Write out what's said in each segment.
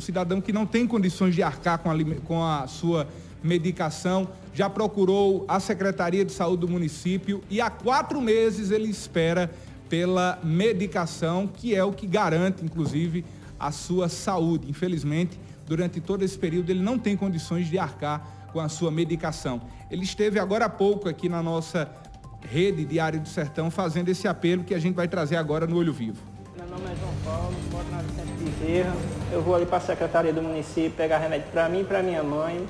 um cidadão que não tem condições de arcar com a, com a sua medicação, já procurou a Secretaria de Saúde do município e há quatro meses ele espera pela medicação, que é o que garante, inclusive, a sua saúde. Infelizmente, durante todo esse período, ele não tem condições de arcar com a sua medicação. Ele esteve agora há pouco aqui na nossa rede Diário do Sertão fazendo esse apelo que a gente vai trazer agora no Olho Vivo. Meu nome é João Paulo, Bezerra. Eu vou ali para a Secretaria do município pegar remédio para mim e para minha mãe.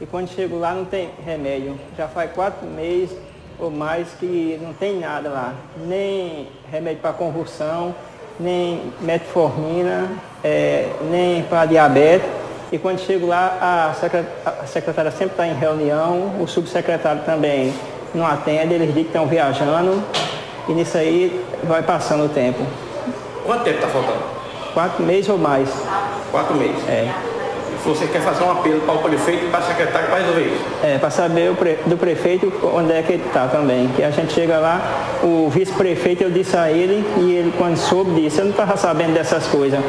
E quando chego lá não tem remédio. Já faz quatro meses ou mais que não tem nada lá. Nem remédio para convulsão, nem metformina, é, nem para diabetes. E quando chego lá, a secretária sempre está em reunião, o subsecretário também não atende, eles dizem que estão viajando e nisso aí vai passando o tempo. Quanto tempo está faltando? Quatro meses ou mais. Quatro meses? É. E você quer fazer um apelo para o prefeito e para a secretária para resolver isso? É, para saber pre... do prefeito onde é que ele está também. Que a gente chega lá, o vice-prefeito, eu disse a ele, e ele quando soube disse, eu não estava sabendo dessas coisas.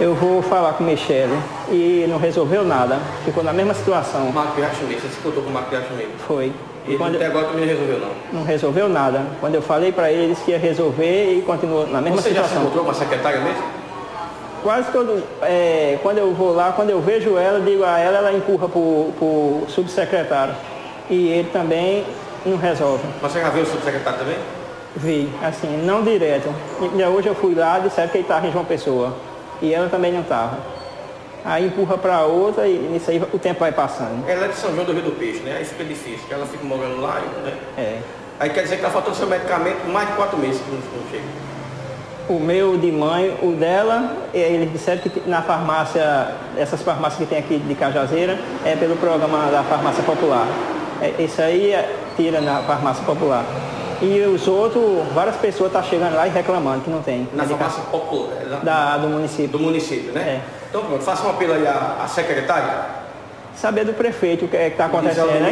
Eu vou falar com o Michele. E não resolveu nada. Ficou na mesma situação. O Marco Piachimeiro, você se contou com o Marco Piachimeiro? Foi. E quando até agora também não resolveu não? Não resolveu nada. Quando eu falei para ele, ele disse que ia resolver e continuou na mesma Você situação. Você já se encontrou com a secretária mesmo? Quase todo, é, quando eu vou lá, quando eu vejo ela, digo a ela, ela empurra para o subsecretário. E ele também não resolve. Você já viu o subsecretário também? Vi, assim, não direto. E hoje eu fui lá, disseram que ele estava em João Pessoa. E ela também não estava. Aí empurra para outra e nisso aí o tempo vai passando. Ela é de São João do Rio do Peixe, né? Aí fica difícil, porque ela fica morando lá, né? É. Aí quer dizer que está faltando seu medicamento mais de quatro meses que não chega. O meu de mãe, o dela, eles disseram que na farmácia, essas farmácias que tem aqui de Cajazeira, é pelo programa da farmácia popular. É, esse aí é, tira na farmácia popular. E os outros, várias pessoas estão tá chegando lá e reclamando que não tem. Na farmácia popular? Da, do município. Do município, né? É. Então pronto, faça um apelo aí à, à secretária. Saber do prefeito o que é está acontecendo, né?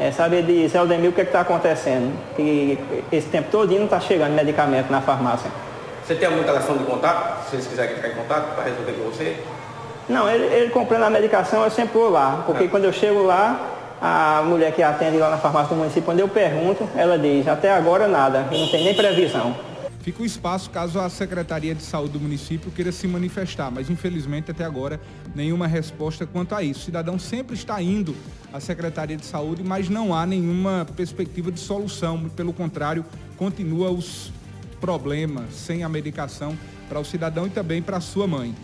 É, saber de Zé Aldemir o que é está acontecendo. Que esse tempo todo não está chegando medicamento na farmácia. Você tem algum telefone de contato? Se eles quiserem ficar em contato para resolver com você? Não, ele, ele comprando a medicação, eu sempre vou lá. Porque é. quando eu chego lá, a mulher que atende lá na farmácia do município, quando eu pergunto, ela diz, até agora nada, não tem nem previsão. Fica o espaço caso a Secretaria de Saúde do município queira se manifestar, mas infelizmente até agora nenhuma resposta quanto a isso. O cidadão sempre está indo à Secretaria de Saúde, mas não há nenhuma perspectiva de solução. Pelo contrário, continua os problemas sem a medicação para o cidadão e também para a sua mãe.